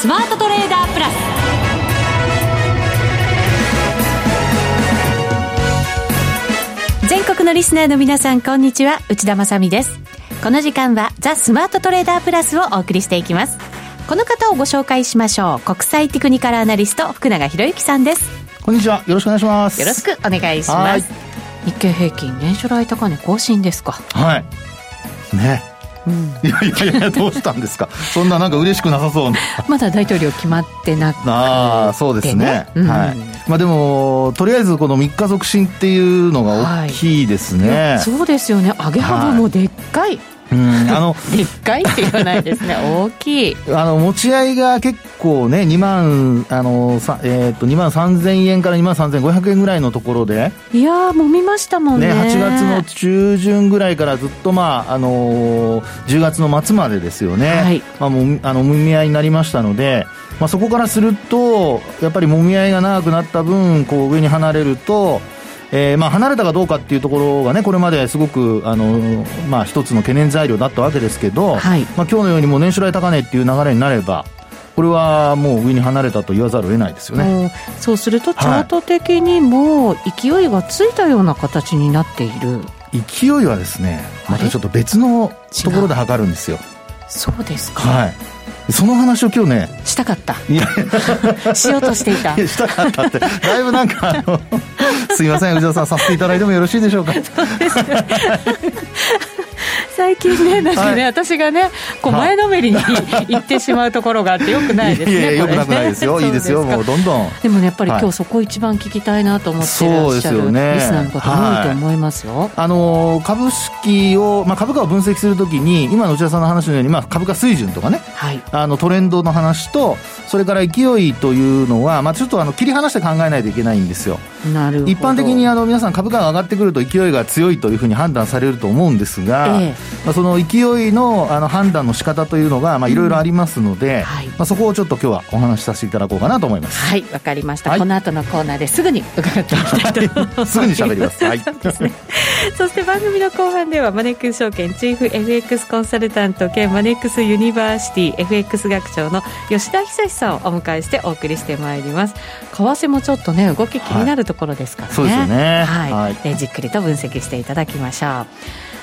スマートトレーダープラス。全国のリスナーの皆さんこんにちは。内田まさです。この時間はザ・スマートトレーダープラスをお送りしていきます。この方をご紹介しましょう。国際テクニカルアナリスト福永博之さんです。こんにちは。よろしくお願いします。よろしくお願いします。日経平均年初来高値更新ですか。はい。ねうん、いやいやいやどうしたんですか？そんななんか嬉しくなさそうな。まだ大統領決まってなくて、ね、ああそうですね、うん、はい。まあでもとりあえずこの3日続伸っていうのが大きいですね、はい、そうですよね。上げ幅もでっかい、はいうん、あの でっかいって言わないですね。大きい。あの持ち合いが結構ね2万あのさ、えー、っと2万3000円から2万3500円ぐらいのところで。いやもみましたもんね。ね8月の中旬ぐらいからずっとまああの10月の末までですよね、はい、まあ、もあのもみ合いになりましたので。まあ、そこからするとやっぱりもみ合いが長くなった分こう上に離れるとえー、まあ離れたかどうかっていうところがね、これまですごく、あの、まあ一つの懸念材料だったわけですけど、はい、まあ今日のようにもう年初来高値っていう流れになれば、これはもう上に離れたと言わざるを得ないですよね。そうすると、チャート的にも勢いがついたような形になっている。勢いはですね、またちょっと別のところで測るんですよ。そうですか。はい。その話を今日ねしたかった。いやしようとしていた。い したかったって。だいぶなんかあのすいません内田さんさせていただいてもよろしいでしょうか。そうです最近ね、なんかね、はい、私がね、こう前のめりに行ってしまうところがあって、よくないですね。いやいや、よくなくないですよ。いいですよ、もうどんどん。でもね、やっぱり今日そこ一番聞きたいなと思ってらっしゃる、ね、リスナーの方多いと思いますよ。はい、あの株式を、まあ、株価を分析するときに、今の内田さんの話のように、まあ、株価水準とかね、はい、あのトレンドの話と、それから勢いというのは、まあ、ちょっとあの切り離して考えないといけないんですよ。なる一般的にあの皆さん株価が上がってくると勢いが強いというふうに判断されると思うんですが、ええ、まあ、その勢いのあの判断の仕方というのがいろいろありますので、うんはい、まあ、そこをちょっと今日はお話しさせていただこうかなと思います。はいわかりました、はい、この後のコーナーですぐに伺っていきたいと思います、すぐに喋ります、はい、ね。そして番組の後半ではマネックス証券チーフ FX コンサルタント兼マネックスユニバーシティ FX 学長の吉田恒さんをお迎えしてお送りしてまいります。為替もちょっとね動き気になるところですからね、そうですよね。はい、はい、じっくりと分析していただきましょう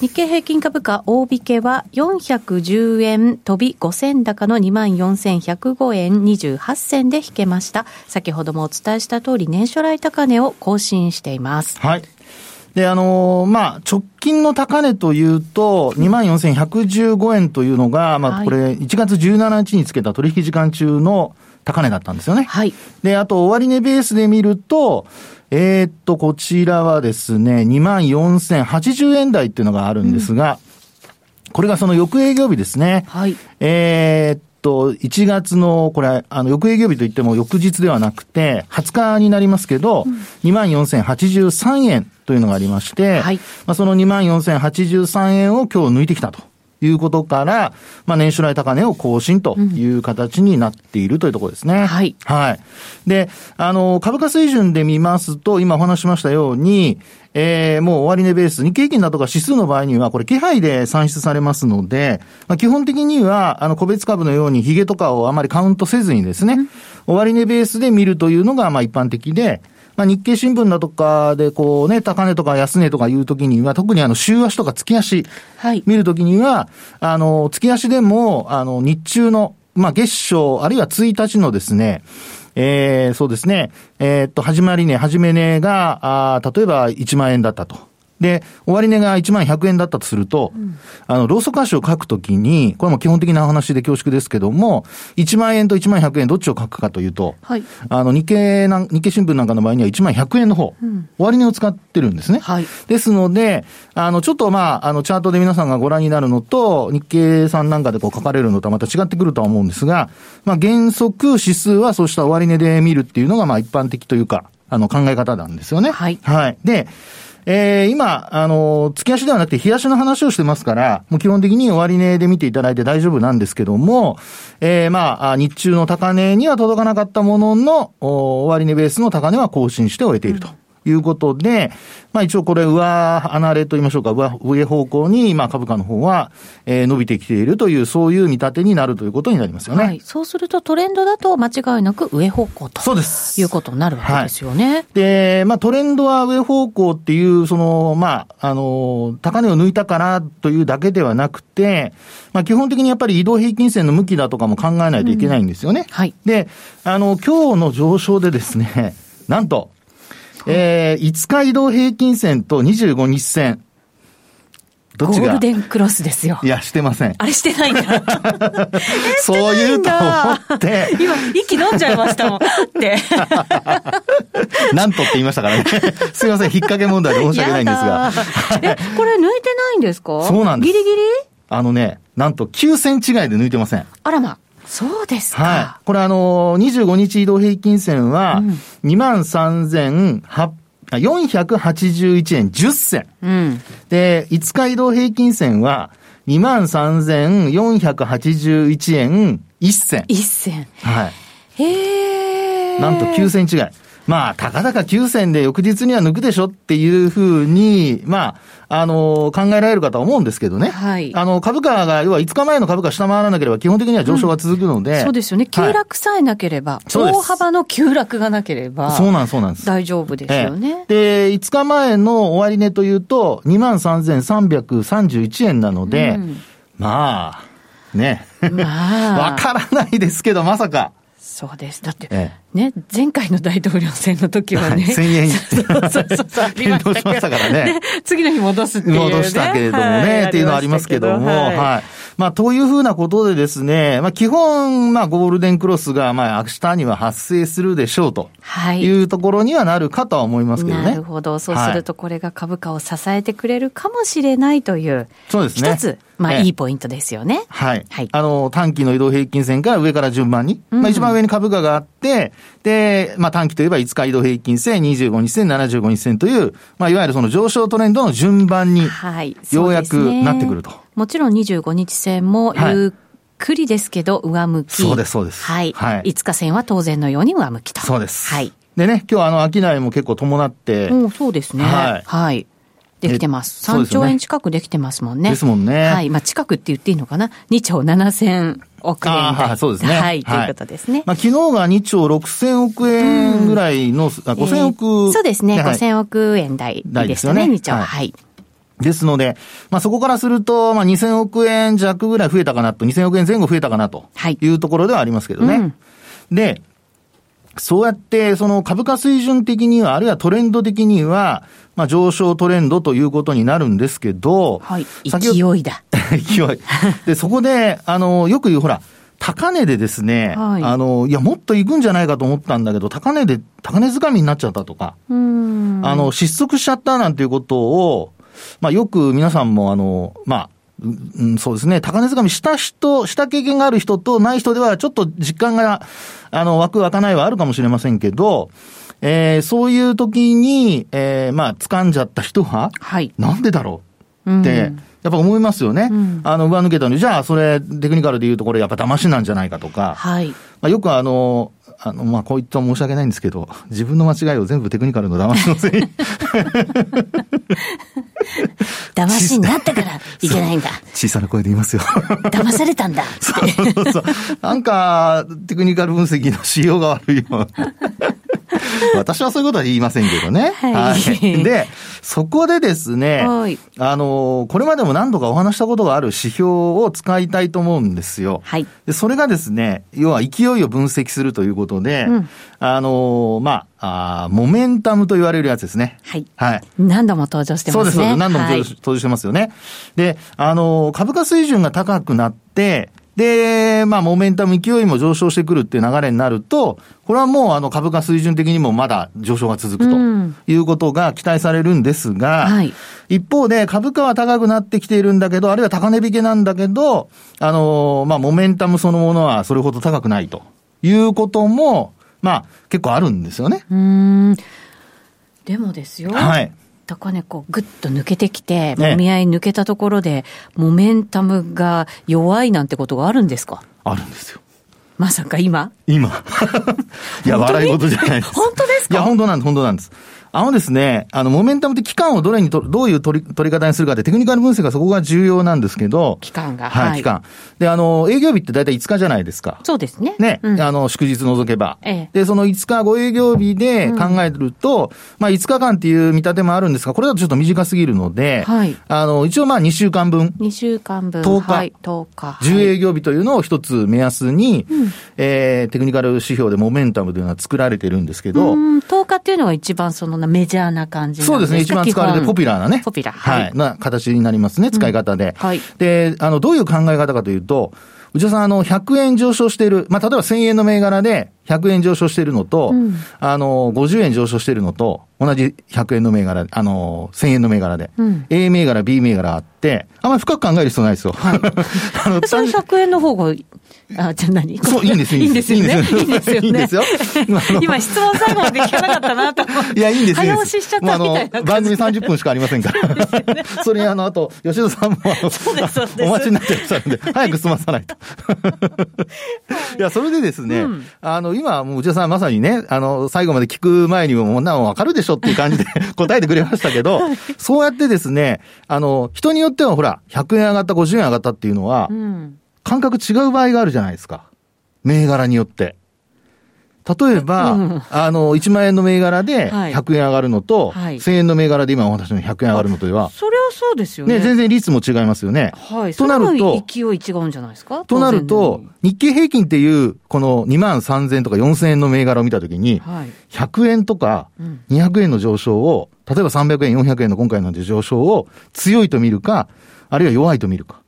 日経平均株価大引けは410円飛び5銭高の24,105円28銭で引けました。先ほどもお伝えした通り年初来高値を更新しています。はい。で、あのー、まあ、直近の高値というと、24,115円というのが、まあ、これ、1月17日につけた取引時間中の高値だったんですよね。はい。で、あと、終値ベースで見ると、えー、っと、こちらはですね、24,080円台っていうのがあるんですが、うん、これがその翌営業日ですね。はい。えー、っと、1月の、これ、あの、翌営業日といっても翌日ではなくて、20日になりますけど、うん、24,083円というのがありまして、はい。まあ、その24,083円を今日抜いてきたと。いうことから、まあ、年初来高値を更新という形になっているというところですね。うん、はい。はい。で、あの、株価水準で見ますと、今お話しましたように、えー、もう終値ベース、日経平均だとか指数の場合には、これ、気配で算出されますので、まあ、基本的には、あの、個別株のように、ヒゲとかをあまりカウントせずにですね、うん、終値ベースで見るというのが、まあ、一般的で、まあ、日経新聞だとかで、こうね、高値とか安値とかいうときには、特にあの、週足とか月足、はい。見るときには、あの、月足でも、あの、日中の、まあ、月賞、あるいは1日のですね、えー、そうですね、えー、っと、始まり値、始め値が、あ例えば1万円だったと。で、終値が1万100円だったとすると、うん、あの、ローソク足を書くときに、これも基本的な話で恐縮ですけども、1万円と1万100円どっちを書くかというと、はい、あの、日経な、日経新聞なんかの場合には1万100円の方、うん、終値を使ってるんですね。はい、ですので、あの、ちょっとまあ、あの、チャートで皆さんがご覧になるのと、日経さんなんかでこう書かれるのとはまた違ってくるとは思うんですが、まあ、原則指数はそうした終値で見るっていうのがまあ一般的というか、あの、考え方なんですよね。はい。はい。で、えー、今、あの、月足ではなくて、日足の話をしてますから、もう基本的に終値で見ていただいて大丈夫なんですけども、えー、まあ、日中の高値には届かなかったものの、終値ベースの高値は更新して終えていると。うんいうことで、まあ一応これ上離れと言いましょうか、上、上方向に、まあ株価の方は、えー、伸びてきているという、そういう見立てになるということになりますよね。はい。そうするとトレンドだと間違いなく上方向と。そうです。いうことになるわけですよね。はい、で、まあトレンドは上方向っていう、その、まあ、あの、高値を抜いたからというだけではなくて、まあ基本的にやっぱり移動平均線の向きだとかも考えないといけないんですよね。うん、はい。で、あの、今日の上昇でですね、なんと、えー、5日移動平均線と25日線。どっちが？ゴールデンクロスですよ。いや、してません。あれしてないんだ。そう言うと思って。今、息飲んじゃいましたもん。って。なんとって言いましたからね。すいません、引っ掛け問題で申し訳ないんですが。え、これ抜いてないんですか？そうなんです。ギリギリ？あのね、なんと9センチ違いで抜いてません。あらま。そうですか。はい。これあのー、25日移動平均線は、23,800 481円10銭。うん。で、5日移動平均線は23,481円1銭。1銭。はい。へえ。なんと9銭違い。まあ、たかだか9銭で翌日には抜くでしょっていうふうに、まあ、あの、考えられるかと思うんですけどね。はい。あの、株価が、要は5日前の株価下回らなければ基本的には上昇が続くので。うん、そうですよね。急落さえなければ、はい、大幅の急落がなければ。そうなんそうなんです。大丈夫ですよね。ええ、で、5日前の終値というと、23,331円なので、うん、まあ、ね。まあ。わからないですけど、まさか。そうです。だって、ええ、ね、前回の大統領選の時はね。1000円そうそうそう、変動しましたからね。次の日戻すっていう、ね、戻したけれどもね、はい、っていうのはありますけども、はい、はい。まあ、というふうなことでですね、まあ、基本、まあ、ゴールデンクロスが、まあ、明日には発生するでしょうと。はい。いうところにはなるかとは思いますけどね。なるほど。そうすると、これが株価を支えてくれるかもしれないという。そうですね。一つ、まあ、いいポイントですよね。はい。はい。あの、短期の移動平均線から上から順番に、まあ、一番上に株価があって、で、まあ、短期といえば5日移動平均線、25日線、75日線という、まあ、いわゆるその上昇トレンドの順番に、はい。ようやくなってくると。もちろん25日線もゆっくりですけど上向き。そうです、そうです。はい。はい、5日線は当然のように上向きと。そうです。はい。でね、今日あの、商いも結構伴って。うん、そうですね。はい。はい。できてます。3兆円近くできてますもんね。ですもんね。はい。まあ、近くって言っていいのかな ?2 兆7千億円はい、そうですね。はい、ということですね。まあ、昨日が2兆6千億円ぐらいの、あ、5千億、そうですね。5千億円台ですよね、2兆。はい。ですので、まあ、そこからすると、まあ、2000億円弱ぐらい増えたかなと、2000億円前後増えたかなというところではありますけどね。はいうん、で、そうやって、その株価水準的には、あるいはトレンド的には、まあ、上昇トレンドということになるんですけど、はい、勢いだ。勢い。で、そこで、あの、よく言う、ほら、高値でですね、はい、あの、いや、もっと行くんじゃないかと思ったんだけど、高値で、高値掴みになっちゃったとか、あの、失速しちゃったなんていうことを、まあ、よく皆さんも、あの、まあ、うん、そうですね。高値掴みした人、した経験がある人とない人では、ちょっと実感が、あの、湧く湧かないはあるかもしれませんけど、えー、そういう時に、えー、まあ、掴んじゃった人は、はい。なんでだろうって、うんやっぱ思いますよね。うん、あの、上抜けたのに、じゃあ、それ、テクニカルで言うと、これ、やっぱ騙しなんじゃないかとか。はい。まあ、よくあの、あの、まあ、こういった申し訳ないんですけど、自分の間違いを全部テクニカルの騙しのせい 騙しになったからいけないんだ。小さな声で言いますよ。騙されたんだ。そうそうそう。なんか、テクニカル分析の仕様が悪いよ。私はそういうことは言いませんけどね。はい。はい、で、そこでですね、はいあの、これまでも何度かお話したことがある指標を使いたいと思うんですよ。はい。で、それがですね、要は勢いを分析するということで、うんあの、まあ、あーモメンタムと言われるやつですね。はい。はい。何度も登場してそうです、ますね。そうです。何度も登場してますよね。で、あの、株価水準が高くなって、で、まあ、モメンタム勢いも上昇してくるっていう流れになると、これはもう、あの、株価水準的にもまだ上昇が続くとうんいうことが期待されるんですが、はい一方で株価は高くなってきているんだけど、あるいは高値引けなんだけど、あの、まあ、モメンタムそのものはそれほど高くないということも、まあ、結構あるんですよね。うーん。でもですよ。はい。高値こうぐっと抜けてきて、ねもみ合い抜けたところで、モメンタムが弱いなんてことがあるんですか？あるんですよ。まさか今？今。いや、笑い事じゃないです。本当ですか？いや、本当なんです、本当なんです。あのですね、あの、モメンタムって期間をどれにと、どういう取り、取り方にするかってテクニカル分析がそこが重要なんですけど、期間がはい、はい期間。で、あの、営業日って大体5日じゃないですか。そうですね。ね、うんあの、祝日除けば。ええで、その5日5営業日で考えると、まあ5日間っていう見立てもあるんですが、これだとちょっと短すぎるので、はいあの、一応まあ2週間分、2週間分。10日はい、10日。10はい営業日というのを一つ目安に、えーテクニカル指標でモメンタムというのは作られてるんですけど、うん、10日っていうのが一番そのメジャーな感じそうですね。か一番使われてるポピュラーなね。ポピュラーは。はいいな形になりますね。使い方で。はいで、あの、どういう考え方かというと、内田さん、あの、100円上昇している。まあ、例えば1000円の銘柄で100円上昇しているのと、うんあの、50円上昇しているのと、同じ100円の銘柄、あの、1000円の銘柄で、うん A 銘柄、B 銘柄あって、あんまり深く考える必要ないですよ。あのそれ単100円の方が、あ、じゃあ何？そう、いいんです、いいんですよね。いいんですよね。いいんですよ。今質問最後まで聞かなかったなと思って。いや、いいんです、いいん早。押ししちゃったみたいな番組30分しかありませんから。それにあの、あと、吉田さんも、お待ちになってらっしゃるんで、早く済まさないと。いや、それでですね、うんあの、今、もう内田さんまさにね、あの、最後まで聞く前にも、もうな、わかるでしょっていう感じで 答えてくれましたけど、そうやってですね、あの、人によってはほら、100円上がった、50円上がったっていうのはう、ん。感覚違う場合があるじゃないですか。銘柄によって。例えば、うんあの、1万円の銘柄ではい100円上がるのと、はい1000円の銘柄で今お話の100円上がるのとでは、それはそうですよね。ね、全然率も違いますよね。はい。となると勢い違うんじゃないですか？となると日経平均っていう、この2万3000とか4000円の銘柄を見たときに、のはい。100円とかうん200円の上昇を、例えば300円、400円の今回の上昇を強いと見るか、あるいは弱いと見るか。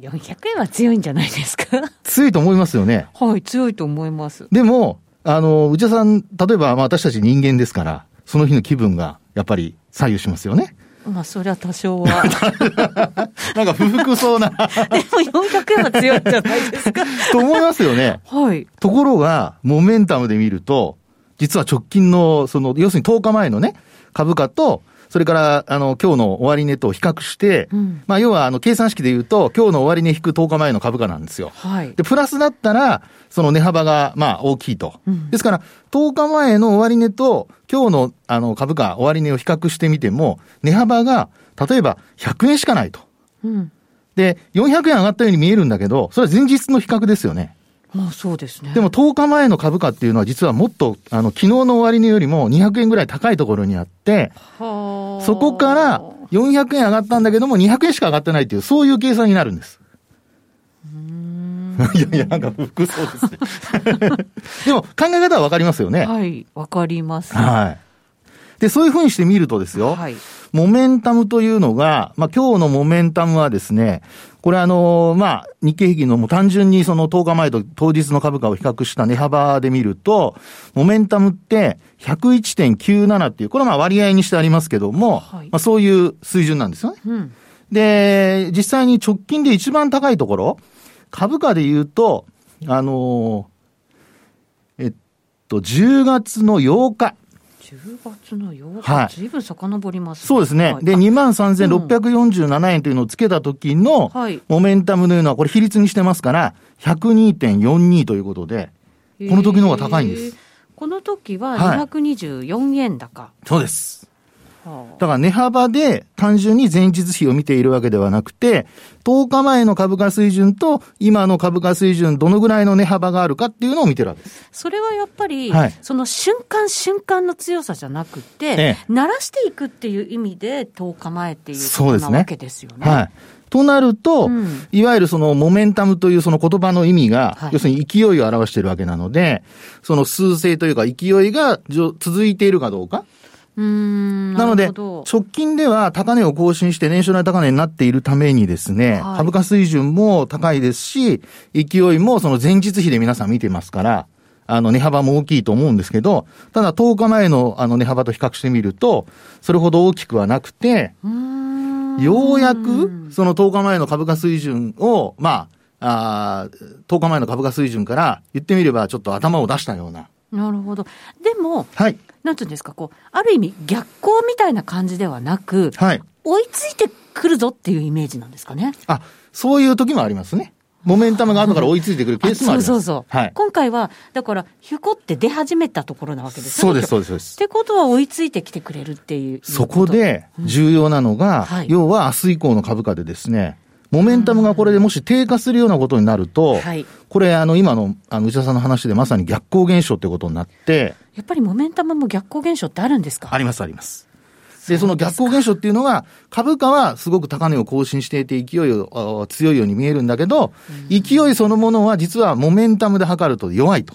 400円は強いんじゃないですか？強いと思いますよね。はい、強いと思います。でも、あの、内田さん、例えば、まあ私たち人間ですから、その日の気分が、やっぱり左右しますよね。まあ、それは多少は。なんか不服そうな、でも400円は強いんじゃないですか？と思いますよね。はい。ところが、モメンタムで見ると、実は直近の、その、要するに10日前のね、株価と、それから、あの、今日の終値と比較して、うんまあ、要は、あの、計算式で言うと、今日の終値引く10日前の株価なんですよ。はい。で、プラスだったら、その値幅が、まあ、大きいと。うんですから、10日前の終値と、今日の、あの、株価、終値を比較してみても、値幅が、例えば、100円しかないと。うん。で、400円上がったように見えるんだけど、それは前日の比較ですよね。まあ、そうですね。でも10日前の株価っていうのは実はもっと、あの、昨日の終値よりも200円ぐらい高いところにあって、はあそこから400円上がったんだけども200円しか上がってないっていう、そういう計算になるんです。いやいや、なんか服そうですね。でも考え方はわかりますよね。はい、わかります。はい。で、そういうふうにして見るとですよ、はい。モメンタムというのが、まあ、今日のモメンタムはですね、これあのまあ、日経平均のもう単純にその10日前と当日の株価を比較した値幅で見ると、モメンタムって101.97っていう、これはまあ割合にしてありますけども、はいまあ、そういう水準なんですよね。うん。で、実際に直近で一番高いところ、株価で言うと、あのえっと、10月の8日。10月の8はい日、ずいぶん遡りますねそうですね。で、はいあ23,647円というのをつけた時のはい、モメンタムというのは、これ比率にしてますから、102.42ということで、この時の方が高いんです。この時ははい224円高。そうです。だから値幅で単純に前日比を見ているわけではなくて、10日前の株価水準と今の株価水準、どのぐらいの値幅があるかっていうのを見てるわけです。それはやっぱり、はいその瞬間瞬間の強さじゃなくて、ええ慣らしていくっていう意味で10日前っていうことなわけですよね。はい。となると、うんいわゆるそのモメンタムというその言葉の意味が、はい要するに勢いを表しているわけなので、その数勢というか勢いが続いているかどうか。なので、直近では高値を更新して年初来高値になっているためにですね、はい株価水準も高いですし、勢いもその前日比で皆さん見てますから、あの値幅も大きいと思うんですけど、ただ10日前のあの値幅と比較してみると、それほど大きくはなくて、ようやく、その10日前の株価水準を、まあ、あー10日前の株価水準から言ってみればちょっと頭を出したような。なるほど。でも、はい。なんていうんですか、こう、ある意味逆行みたいな感じではなく、はい。追いついてくるぞっていうイメージなんですかね。あ、そういう時もありますね。モメンタムが後から追いついてくるケースもあります。そうそうそう。はい。今回は、だから、ひゅこって出始めたところなわけですよね。そうです、そうです、そうです。ってことは追いついてきてくれるっていう。そこで重要なのが、はい要は明日以降の株価でですね、モメンタムがこれでもし低下するようなことになると、はいこれあの今のあの内田さんの話でまさに逆行現象ってことになって、やっぱりモメンタムも逆行現象ってあるんですか？ありますあります。で、その逆行現象っていうのが、株価はすごく高値を更新していて勢いをあ強いように見えるんだけど、勢いそのものは実はモメンタムで測ると弱いと。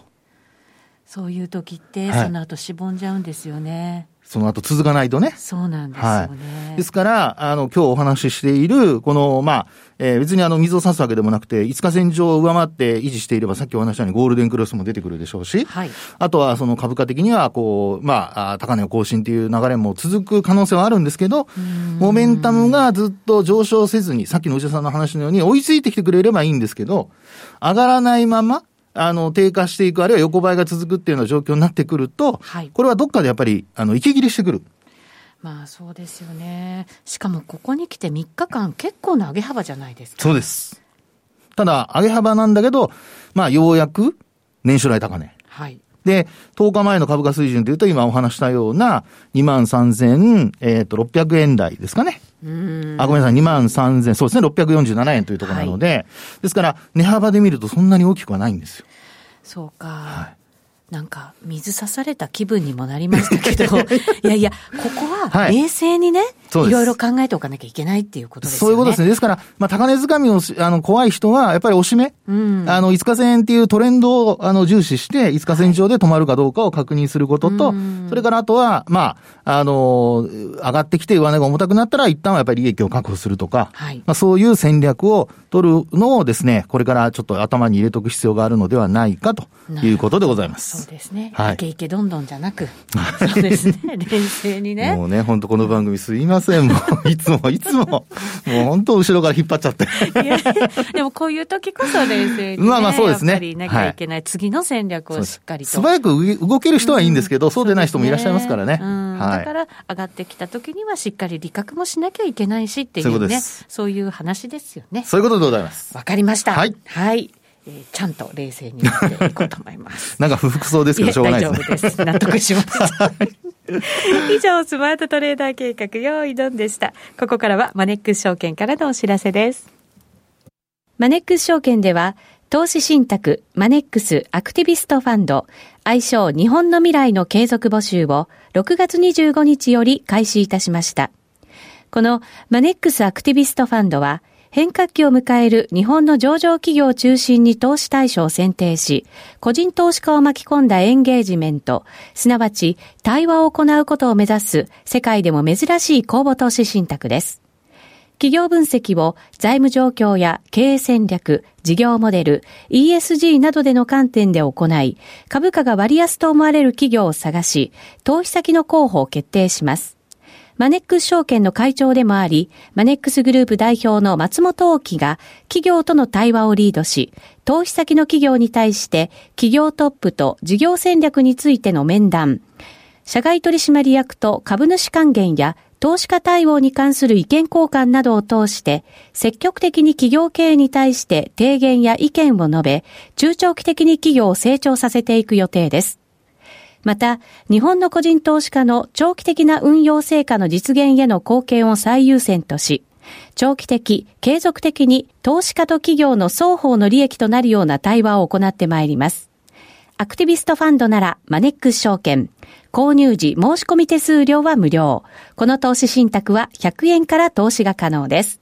そういう時って、はいその後しぼんじゃうんですよね。その後続かないとね。そうなんですよはね。い。ですから、あの、今日お話ししている、この、まあ、えー別にあの、水を差すわけでもなくて、5日線上を上回って維持していれば、さっきお話したようにゴールデンクロスも出てくるでしょうし、はい。あとはその株価的には、こう、まあ、あ高値を更新っていう流れも続く可能性はあるんですけど、モメンタムがずっと上昇せずに、さっきの内田さんの話のように追いついてきてくれればいいんですけど、上がらないまま、あの、低下していく、あるいは横ばいが続くっていうような状況になってくると、はいこれはどっかでやっぱり、あの、息切れしてくる。まあそうですよね。しかもここに来て3日間結構な上げ幅じゃないですか。そうです。ただ、上げ幅なんだけど、まあ、ようやく、年初来高値。はい。で、10日前の株価水準というと、今お話したような、2万3000、えっ、と、600円台ですかね。うーん。あ、ごめんなさい、2万3000、そうですね、647円というところなので、ですから、値幅で見るとそんなに大きくはないんですよ。そうか。なんか、水刺された気分にもなりましたけど、いやいや、ここははい。冷静にね、そうですいろいろ考えておかなきゃいけないっていうことですよね。そういうことですね。ですから、まあ、高値掴みをし、あの、怖い人は、やっぱり押し目。うんあの、5日線っていうトレンドを、あの、重視して、5日線上で止まるかどうかを確認することと、うんそれからあとは、まあ、あの、上がってきて上値が重たくなったら、一旦はやっぱり利益を確保するとか、はいまあ、そういう戦略を取るのをですね、これからちょっと頭に入れとく必要があるのではないかということでございまそうす。ですね。はいイケイケどんどんじゃなく、そうですね。冷静にね。もうね、本当この番組すいません。もう、いつもいつも、もう本当後ろから引っ張っちゃって。でもこういう時こそ冷静に、ね。まあまあそうですねやっぱりなきゃいけない、次の戦略をしっかりと。素早く動ける人はいいんですけど、そうでない人もいらっしゃいますからね。うんはい。だから上がってきた時にはしっかり理覚もしなきゃいけないしっていそういううね、ことですそういう話ですよね。そういうことでございます。わかりました。はいはい。えーちゃんと冷静になっていこうと思います。なんか不服そうですけど、しょうがないですね。大丈夫です。納得しました。以上、スマートトレーダー計画、用意ドンでした。ここからはマネックス証券からのお知らせです。マネックス証券では、投資信託マネックスアクティビストファンド愛称日本の未来の継続募集を6月25日より開始いたしました。このマネックスアクティビストファンドは変革期を迎える日本の上場企業を中心に投資対象を選定し、個人投資家を巻き込んだエンゲージメント、すなわち対話を行うことを目指す世界でも珍しい公募投資信託です。企業分析を財務状況や経営戦略、事業モデル、ESG などでの観点で行い、株価が割安と思われる企業を探し、投資先の候補を決定します。マネックス証券の会長でもあり、マネックスグループ代表の松本大樹が企業との対話をリードし、投資先の企業に対して企業トップと事業戦略についての面談、社外取締役と株主還元や投資家対応に関する意見交換などを通して、積極的に企業経営に対して提言や意見を述べ、中長期的に企業を成長させていく予定です。また、日本の個人投資家の長期的な運用成果の実現への貢献を最優先とし、長期的、継続的に投資家と企業の双方の利益となるような対話を行ってまいります。アクティビストファンドならマネックス証券。購入時申し込み手数料は無料。この投資信託は100円から投資が可能です。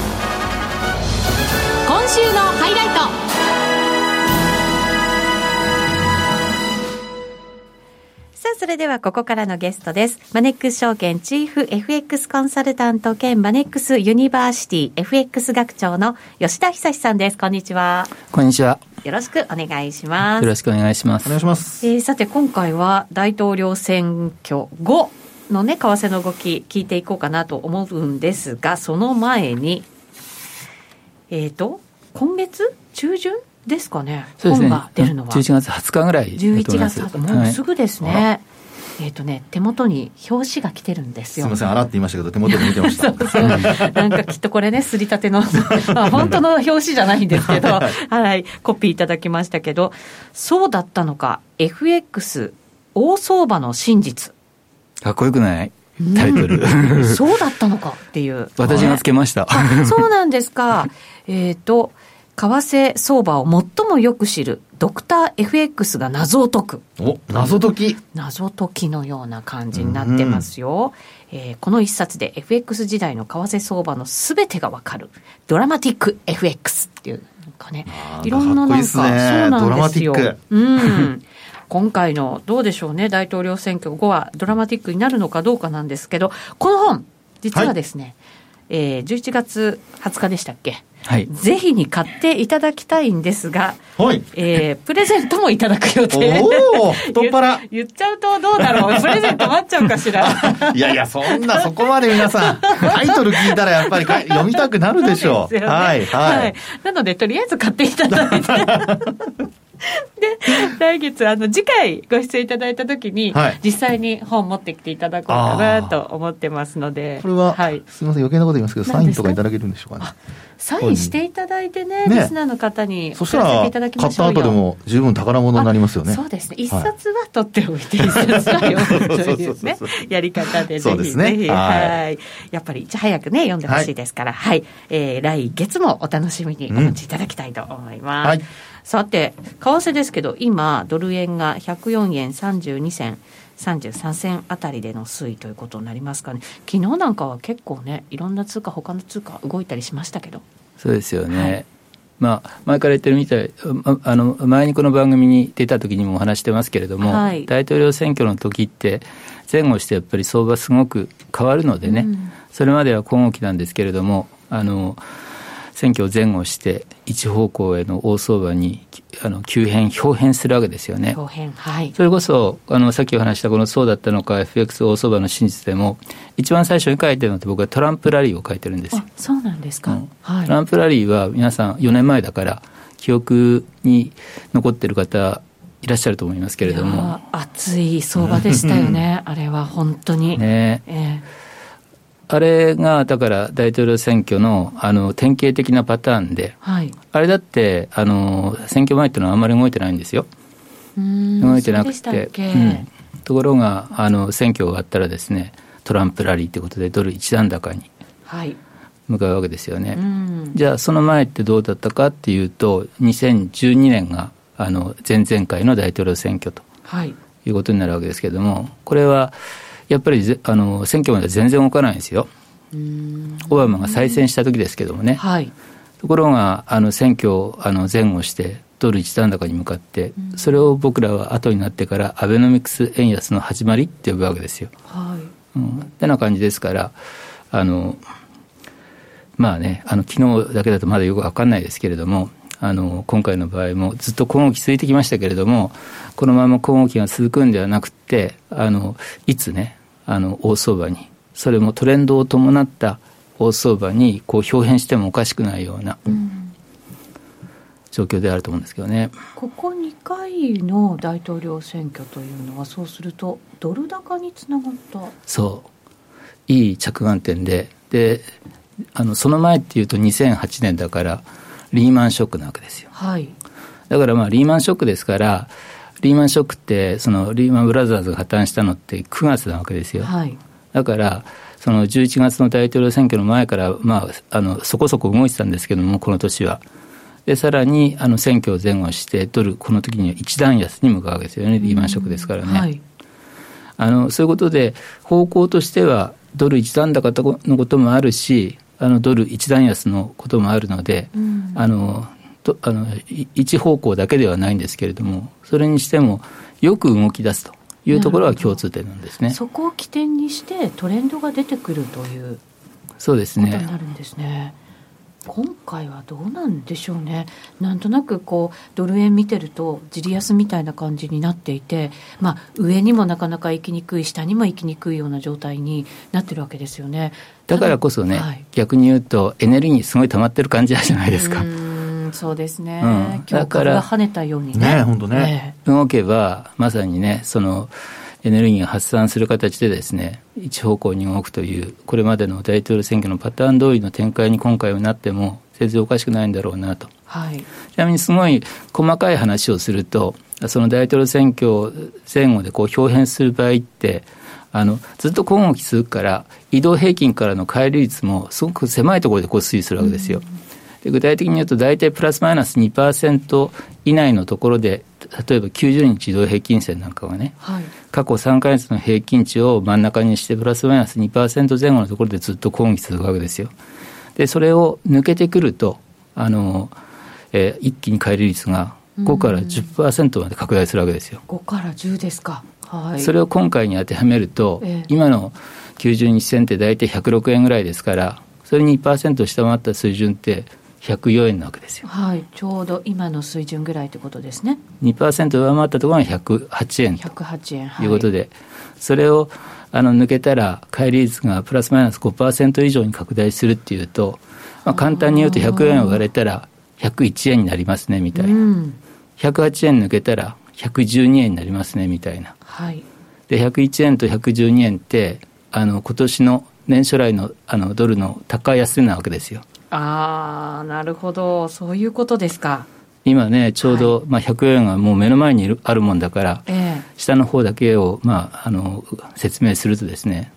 今週のハイライト。さあ、それではここからのゲストです。マネックス証券チーフ FX コンサルタント兼マネックスユニバーシティ FX 学長の吉田恒さんです。こんにちは。こんにちは。よろしくお願いします。よろしくお願いします。お願いします。えー、さて、今回は大統領選挙後のね、為替の動き聞いていこうかなと思うんですが、その前に、えっ、ー、と、今月中旬ですかね、そうですね、本が出るのは。11月20日ぐらい11月、もうすぐですね。はいえっ、ー、とね、手元に表紙が来てるんですよ。すみません、洗って言いましたけど、手元に見てました。そうそうなんかきっとこれね、すりたての、ま あ、本当の表紙じゃないんですけど、はい、コピーいただきましたけど、そうだったのか、FX 大相場の真実。かっこよくない？タイトル、うん、そうだったのかっていう。私がつけました。そうなんですか。えっ、ー、と、為替相場を最もよく知るドクター FX が謎を解く。お、謎解き。謎解きのような感じになってますよ。うん、えー、この一冊で FX 時代の為替相場のすべてがわかる。ドラマティック FX っていう、なんかね、いろんななんか、そうなんですよ。うん。今回のどうでしょうね、大統領選挙後はドラマティックになるのかどうかなんですけど、この本、実はですね、はいえー、11月20日でしたっけ？はい、ぜひに買っていただきたいんですが、はい、えー、プレゼントもいただく予定。おお太っ腹言っちゃうとどうだろう？プレゼント待っちゃうかしら？いやいや、そんな、そこまで皆さん、タイトル聞いたらやっぱり 読みたくなるでしょう。うね、はい、はい、はい。なので、とりあえず買っていただいて。で、来月、あの、次回ご出演いただいたときに、はい、実際に本持ってきていただこうかなと思ってますので。これは、はい、すみません、余計なこと言いますけど、サインとかいただけるんでしょうかね。サインしていただいてね、ねリスナーの方にそしたら、買った後でも十分宝物になりますよね。そうですね。一冊は取っておいて、一冊は読むというね、やり方でぜひ、ね、ぜひ、はい。やっぱりいち早くね、読んでほしいですから、はい。えー、来月もお楽しみにお待ちいただきたいと思います。はい。さて、為替ですけど、今、ドル円が104円32銭。33銭あたりでの推移ということになりますかね、昨日なんかは結構ね、いろんな通貨、他の通貨、動いたりしましたけど。そうですよね、はい、まあ、前から言ってるみたい、あの前にこの番組に出た時にもお話してますけれども、はい、大統領選挙の時って、前後してやっぱり相場、すごく変わるのでね、うん、それまでは今後期なんですけれども、あの選挙を前後して一方向への大相場にあの急変表変するわけですよね。はい、それこそあのさっきお話したこのそうだったのか FX 大相場の真実でも一番最初に書いてるのって僕はトランプラリーを書いてるんですよ。そうなんですか、うん。はい、トランプラリーは皆さん4年前だから記憶に残ってる方いらっしゃると思いますけれども。熱い相場でしたよね。あれは本当に。ね。えーあれがだから大統領選挙のあの典型的なパターンで、はい、あれだってあの選挙前っていうのはあんまり動いてないんですよ。動いてなくて、うん、ところがあの選挙終わったらですねトランプラリーということでドル一段高に向かうわけですよね。はい、じゃあその前ってどうだったかっていうと2012年があの前々回の大統領選挙と、はい、いうことになるわけですけれどもこれはやっぱりあの選挙まで全然動かないんですよ。オバマが再選した時ですけどもね。はい、ところがあの選挙をあの前後してドル一段高に向かって、それを僕らは後になってからアベノミクス円安の始まりって呼ぶわけですよ。はい、うん、ってな感じですからあのまあねあの昨日だけだとまだよく分かんないですけれどもあの今回の場合もずっと今後期続いてきましたけれども、このまま今後期が続くんではなくて、あのいつね、あの大相場に、それもトレンドを伴った大相場にこう表変してもおかしくないような。状況であると思うんですけどね。ここ2回の大統領選挙というのは、そうすると、ドル高につながった。そう。いい着眼点で、であのその前っていうと2008年だから、リーマンショックなわけですよ。はい、だからまあリーマンショックですから、リーマンショックって、そのリーマンブラザーズが破綻したのって9月なわけですよ。はい、だから、その11月の大統領選挙の前から、まあ、あのそこそこ動いてたんですけども、この年は。で、さらにあの選挙を前後して、ドル、この時には一段安に向かうわけですよね、リーマンショックですからね。はい、あのそういうことで、方向としては、ドル一段高のこともあるし、あのドル一段安のこともあるので、うん、あのとあの一方向だけではないんですけれども、それにしても、よく動き出すというところは共通点なんですねそこを起点にして、トレンドが出てくるというそうですね。ことになるんですね。今回はどうなんでしょうね、なんとなくこうドル円見てると、じり安みたいな感じになっていて、まあ、上にもなかなか行きにくい、下にも行きにくいような状態になってるわけですよねだからこそね、はい、逆に言うと、エネルギーすごい溜まってる感じじゃないですか。そうですね、うん、だから跳ねたようにね、ね本当ね、動けば、まさにね、そのエネルギーが発散する形でですね、一方向に動くという、これまでの大統領選挙のパターン通りの展開に今回はなっても、全然おかしくないんだろうなと。はい、ちなみにすごい細かい話をすると、その大統領選挙前後でこう表変する場合って、あのずっと今後期続くから、移動平均からの乖離率もすごく狭いところでこう推移するわけですよ。うんで具体的に言うと、大体プラスマイナス2%以内のところで、例えば90日移動平均線なんかはね、はい、過去3か月の平均値を真ん中にして、プラスマイナス2%前後のところでずっと今期続くわけですよ。で、それを抜けてくると、あの、えー、一気に乖離率が5から10%まで拡大するわけですよ。5から10ですか。はい、それを今回に当てはめると、え今の90日線って大体106円ぐらいですから、それに2%下回った水準って、104円なわけですよ。はい、ちょうど今の水準ぐらいということですね。2%上回ったところが108円108円、ということで、はい、それをあの抜けたら、乖離率がプラスマイナス5%以上に拡大するっていうと、まあ、簡単に言うと100円を割れたら101円になりますねみたいな、うん、108円抜けたら112円になりますねみたいな。はい、で101円と112円ってあの今年の年初来のあのドルの高い安値なわけですよ。ああ、なるほど、そういうことですか。今ね、ちょうど、はい、まあ、100円がもう目の前にあるもんだから、えー、下の方だけを、まあ、あの説明するとですね、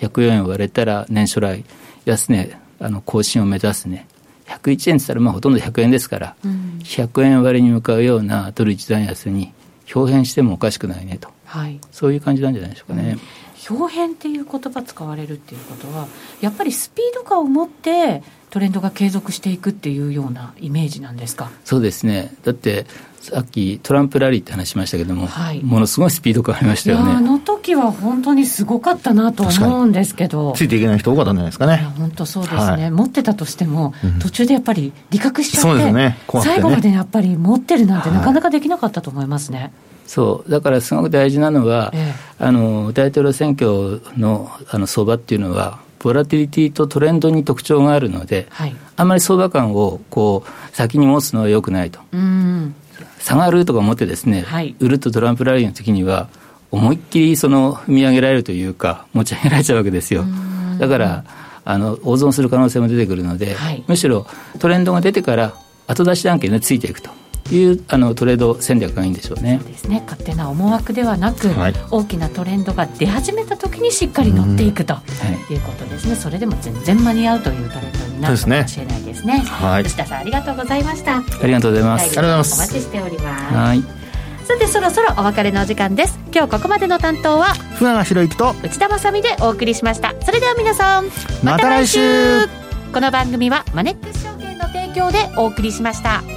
104円割れたら年初来安値あの更新を目指すね、101円って言ったらまあほとんど100円ですから、うん、100円割れに向かうようなドル一段安に表変してもおかしくないねと、はい、そういう感じなんじゃないでしょうかね。うん表変っていう言葉使われるっていうことはやっぱりスピード感を持ってトレンドが継続していくっていうようなイメージなんですか？そうですね。だってさっきトランプラリーって話しましたけども、はい、ものすごいスピード感ありましたよね。あの時は本当にすごかったなと思うんですけど。ついていけない人多かったんじゃないですかね。本当そうですね、はい、持ってたとしても、途中でやっぱり利確しちゃって、そうですね。ね、最後までやっぱり持ってるなんてなかなかできなかったと思いますね、はいそう。だからすごく大事なのは、ええ、あの大統領選挙のあの相場っていうのは、ボラティリティとトレンドに特徴があるので、はい、あんまり相場感をこう先に持つのはよくないと。下がるとか思ってですね、はい、売るとトランプラリーの時には、思いっきりその踏み上げられるというか、持ち上げられちゃうわけですよ。だからあの大損する可能性も出てくるので、はい、むしろトレンドが出てから後出し案件でついていくと。いうあのトレード戦略がいいんでしょうね。ですね。勝手な思惑ではなく、はい、大きなトレンドが出始めた時にしっかり乗っていくとい。うことですね、それでも全然間に合うというトレンドになるかもしれないですね。はい、吉田さんありがとうございました。ありがとうございます。お待ちしております。はい。さてそろそろお別れのお時間です。今日ここまでの担当は船川博之と内田まさでお送りしました。それでは皆さんまた来週。この番組はマネックス証券の提供でお送りしました